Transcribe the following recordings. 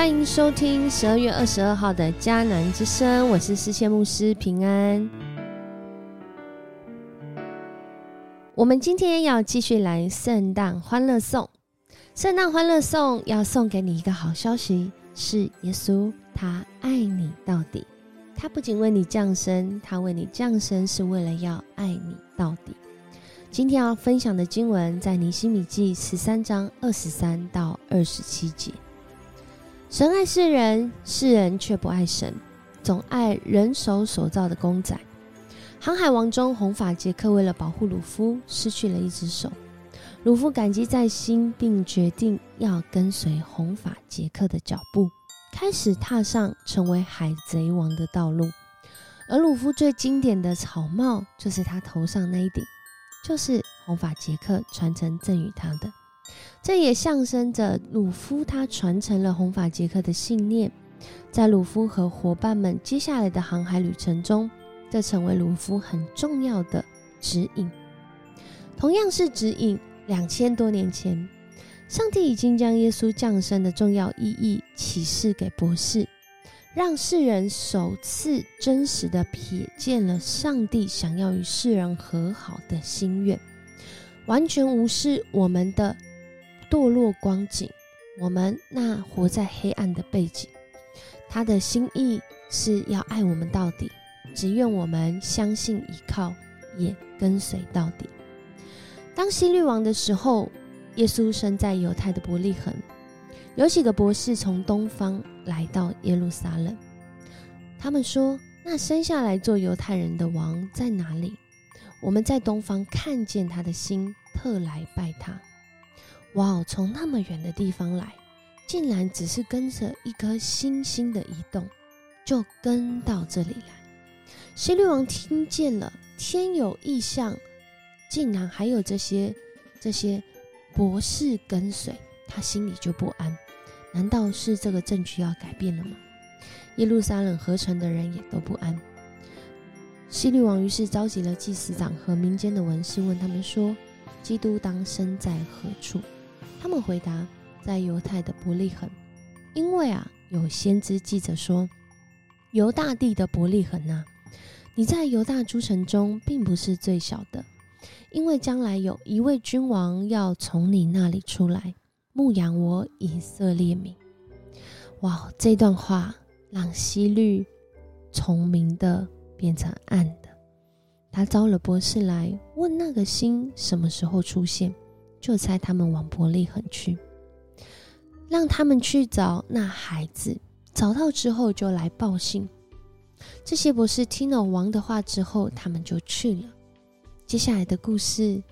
欢迎收听十二月二十二号的迦南之声，我是思谦牧师平安。我们今天要继续来圣诞欢乐颂，圣诞欢乐颂要送给你一个好消息，是耶稣他爱你到底，他不仅为你降生，他为你降生是为了要爱你到底。今天要分享的经文在尼西米记十三章二十三到二十七节。神爱世人，世人却不爱神，总爱人手所造的公仔。航海王中，红发杰克为了保护鲁夫，失去了一只手。鲁夫感激在心，并决定要跟随红发杰克的脚步，开始踏上成为海贼王的道路。而鲁夫最经典的草帽，就是他头上那一顶，就是红发杰克传承赠予他的。这也象征着鲁夫他传承了红发杰克的信念，在鲁夫和伙伴们接下来的航海旅程中，这成为鲁夫很重要的指引。同样是指引，两千多年前，上帝已经将耶稣降生的重要意义启示给博士，让世人首次真实的瞥见了上帝想要与世人和好的心愿，完全无视我们的。堕落光景，我们那活在黑暗的背景，他的心意是要爱我们到底，只愿我们相信依靠，也跟随到底。当希律王的时候，耶稣生在犹太的伯利恒，有几个博士从东方来到耶路撒冷，他们说：“那生下来做犹太人的王在哪里？我们在东方看见他的心，特来拜他。”哇哦！从那么远的地方来，竟然只是跟着一颗星星的移动，就跟到这里来。希律王听见了天有异象，竟然还有这些这些博士跟随，他心里就不安。难道是这个证据要改变了吗？耶路撒冷合成的人也都不安。希律王于是召集了祭司长和民间的文士，问他们说：“基督当生在何处？”他们回答，在犹太的伯利恒，因为啊，有先知记着说，犹大地的伯利恒啊，你在犹大诸城中并不是最小的，因为将来有一位君王要从你那里出来，牧养我以色列民。哇，这段话让希律从明的变成暗的，他招了博士来问那个星什么时候出现。就猜他们往伯利恒去，让他们去找那孩子，找到之后就来报信。这些博士听了王的话之后，他们就去了。接下来的故事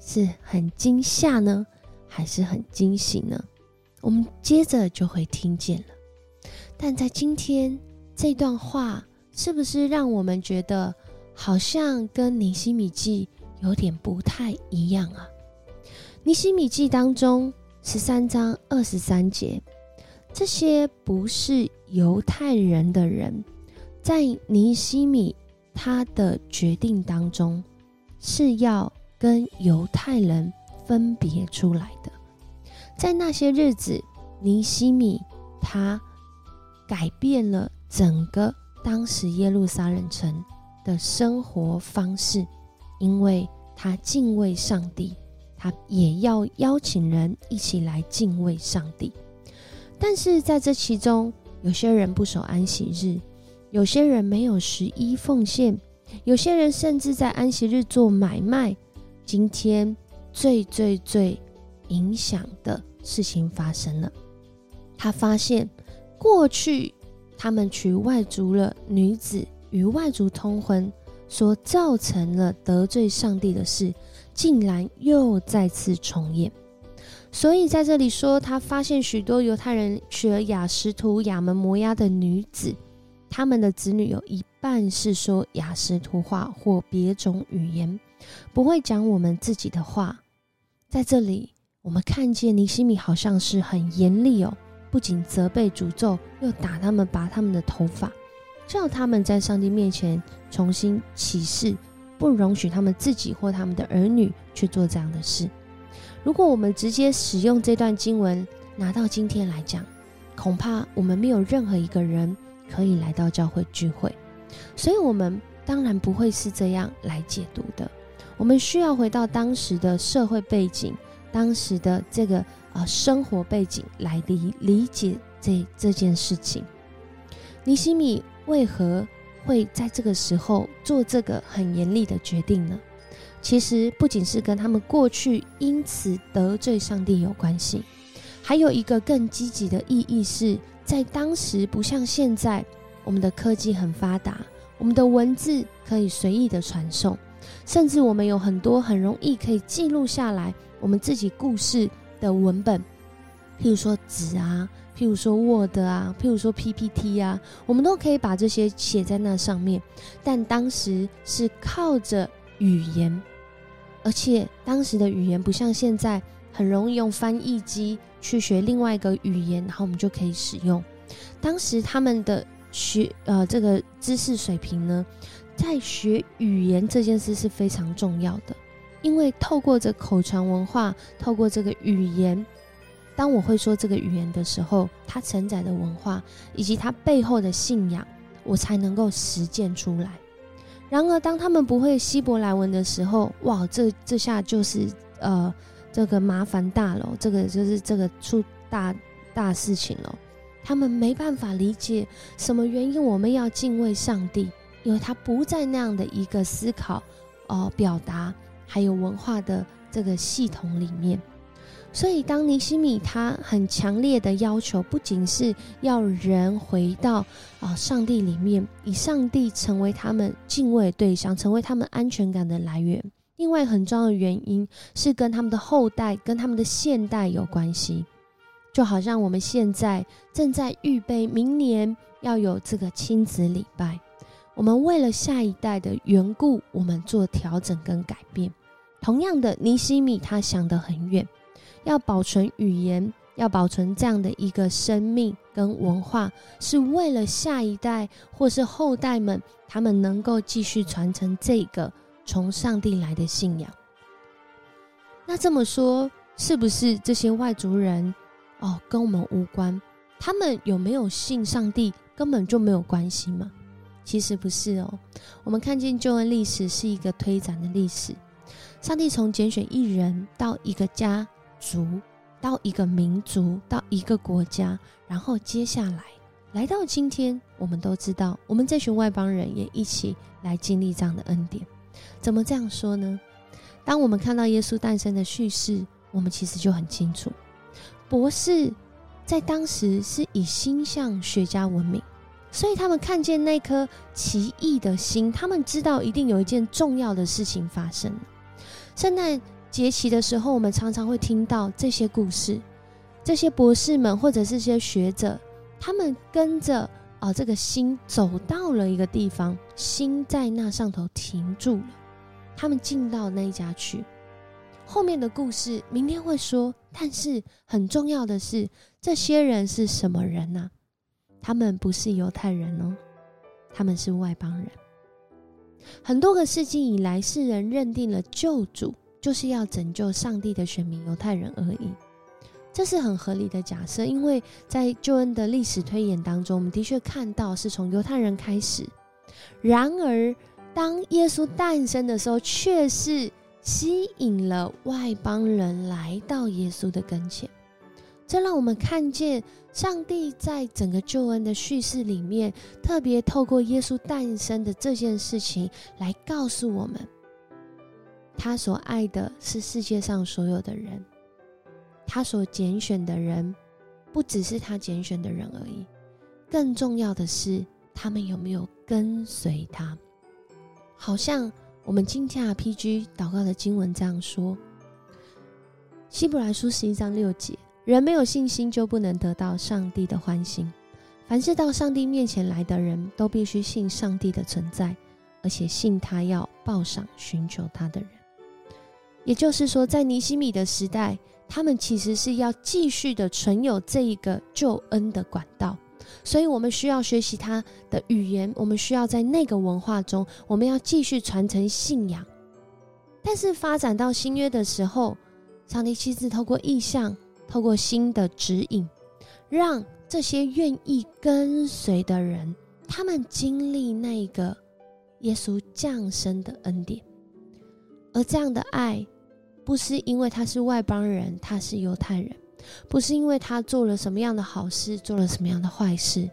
是很惊吓呢，还是很惊喜呢？我们接着就会听见了。但在今天这段话，是不是让我们觉得好像跟尼西米记有点不太一样啊？尼西米记当中十三章二十三节，这些不是犹太人的人，在尼西米他的决定当中是要跟犹太人分别出来的。在那些日子，尼西米他改变了整个当时耶路撒冷城的生活方式，因为他敬畏上帝。他也要邀请人一起来敬畏上帝，但是在这其中，有些人不守安息日，有些人没有十一奉献，有些人甚至在安息日做买卖。今天最最最影响的事情发生了，他发现过去他们娶外族了女子，与外族通婚，所造成了得罪上帝的事。竟然又再次重演，所以在这里说，他发现许多犹太人娶了雅什图、亚门摩押的女子，他们的子女有一半是说雅什图话或别种语言，不会讲我们自己的话。在这里，我们看见尼西米好像是很严厉哦，不仅责备、诅咒，又打他们、拔他们的头发，叫他们在上帝面前重新起誓。不容许他们自己或他们的儿女去做这样的事。如果我们直接使用这段经文拿到今天来讲，恐怕我们没有任何一个人可以来到教会聚会，所以我们当然不会是这样来解读的。我们需要回到当时的社会背景，当时的这个呃生活背景来理理解这这件事情。尼西米为何会在这个时候做这个很严厉的决定呢？其实不仅是跟他们过去因此得罪上帝有关系，还有一个更积极的意义是在当时不像现在，我们的科技很发达，我们的文字可以随意的传送，甚至我们有很多很容易可以记录下来我们自己故事的文本，譬如说纸啊，譬如说 Word 啊，譬如说 PPT 啊，我们都可以把这些写在那上面。但当时是靠着语言。而且当时的语言不像现在很容易用翻译机去学另外一个语言，然后我们就可以使用。当时他们的学呃这个知识水平呢，在学语言这件事是非常重要的，因为透过这口传文化，透过这个语言，当我会说这个语言的时候，它承载的文化以及它背后的信仰，我才能够实践出来。然而，当他们不会希伯来文的时候，哇，这这下就是呃，这个麻烦大了，这个就是这个出大大事情了。他们没办法理解什么原因我们要敬畏上帝，因为他不在那样的一个思考、哦表达还有文化的这个系统里面。所以，当尼西米他很强烈的要求，不仅是要人回到啊上帝里面，以上帝成为他们敬畏对象，成为他们安全感的来源。另外，很重要的原因是跟他们的后代、跟他们的现代有关系。就好像我们现在正在预备明年要有这个亲子礼拜，我们为了下一代的缘故，我们做调整跟改变。同样的，尼西米他想得很远。要保存语言，要保存这样的一个生命跟文化，是为了下一代或是后代们，他们能够继续传承这个从上帝来的信仰。那这么说，是不是这些外族人哦跟我们无关？他们有没有信上帝根本就没有关系吗？其实不是哦。我们看见救恩历史是一个推展的历史，上帝从拣选一人到一个家。族到一个民族，到一个国家，然后接下来来到今天，我们都知道，我们这群外邦人也一起来经历这样的恩典。怎么这样说呢？当我们看到耶稣诞生的叙事，我们其实就很清楚，博士在当时是以星象学家闻名，所以他们看见那颗奇异的星，他们知道一定有一件重要的事情发生。圣诞。节期的时候，我们常常会听到这些故事，这些博士们或者是些学者，他们跟着啊这个星走到了一个地方，星在那上头停住了，他们进到那一家去。后面的故事明天会说，但是很重要的是，这些人是什么人呢？他们不是犹太人哦，他们是外邦人。很多个世纪以来，世人认定了救主。就是要拯救上帝的选民犹太人而已，这是很合理的假设，因为在救恩的历史推演当中，我们的确看到是从犹太人开始。然而，当耶稣诞生的时候，却是吸引了外邦人来到耶稣的跟前。这让我们看见上帝在整个救恩的叙事里面，特别透过耶稣诞生的这件事情来告诉我们。他所爱的是世界上所有的人，他所拣选的人，不只是他拣选的人而已，更重要的是他们有没有跟随他。好像我们今天 RPG 祷告的经文这样说：希伯来书十一章六节，人没有信心就不能得到上帝的欢心。凡是到上帝面前来的人都必须信上帝的存在，而且信他要报赏寻求他的人。也就是说，在尼西米的时代，他们其实是要继续的存有这一个救恩的管道，所以我们需要学习他的语言，我们需要在那个文化中，我们要继续传承信仰。但是发展到新约的时候，上帝亲自透过意象，透过新的指引，让这些愿意跟随的人，他们经历那个耶稣降生的恩典，而这样的爱，不是因为他是外邦人，他是犹太人，不是因为他做了什么样的好事，做了什么样的坏事。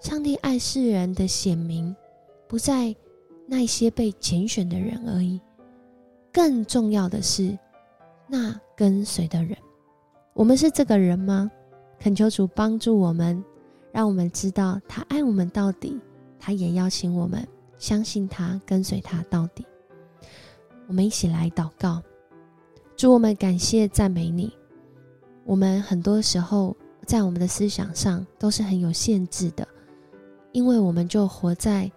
上帝爱世人的显明，不在那些被拣选的人而已，更重要的是那跟随的人。我们是这个人吗？恳求主帮助我们，让我们知道他爱我们到底，他也邀请我们相信他，跟随他到底。我们一起来祷告，主我们感谢赞美你。我们很多时候在我们的思想上都是很有限制的。因为我们就活在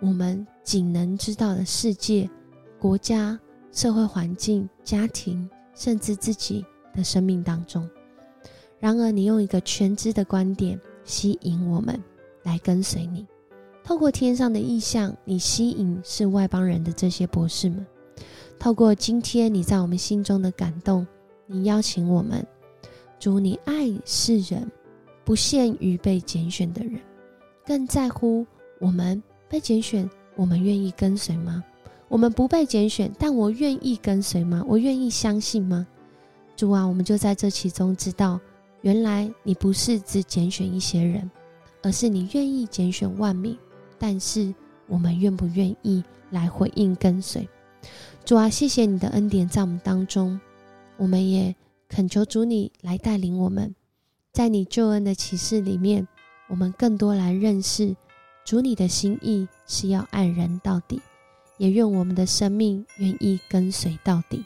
我们仅能知道的世界、国家、社会环境、家庭，甚至自己的生命当中。然而，你用一个全知的观点吸引我们来跟随你。透过天上的意象，你吸引是外邦人的这些博士们；透过今天你在我们心中的感动，你邀请我们。主，你爱世人，不限于被拣选的人。更在乎我们被拣选，我们愿意跟随吗？我们不被拣选，但我愿意跟随吗？我愿意相信吗？主啊，我们就在这其中知道，原来你不是只拣选一些人，而是你愿意拣选万民。但是我们愿不愿意来回应跟随？主啊，谢谢你的恩典在我们当中，我们也恳求主你来带领我们，在你救恩的启示里面。我们更多来认识主，你的心意是要爱人到底，也愿我们的生命愿意跟随到底。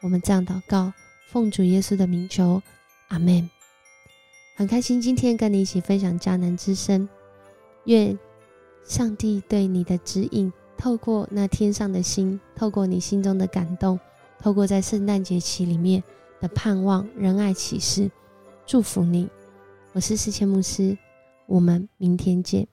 我们这样祷告，奉主耶稣的名求，阿门。很开心今天跟你一起分享迦南之声，愿上帝对你的指引，透过那天上的心，透过你心中的感动，透过在圣诞节期里面的盼望、仁爱启示，祝福你。我是世谦牧师。我们明天见。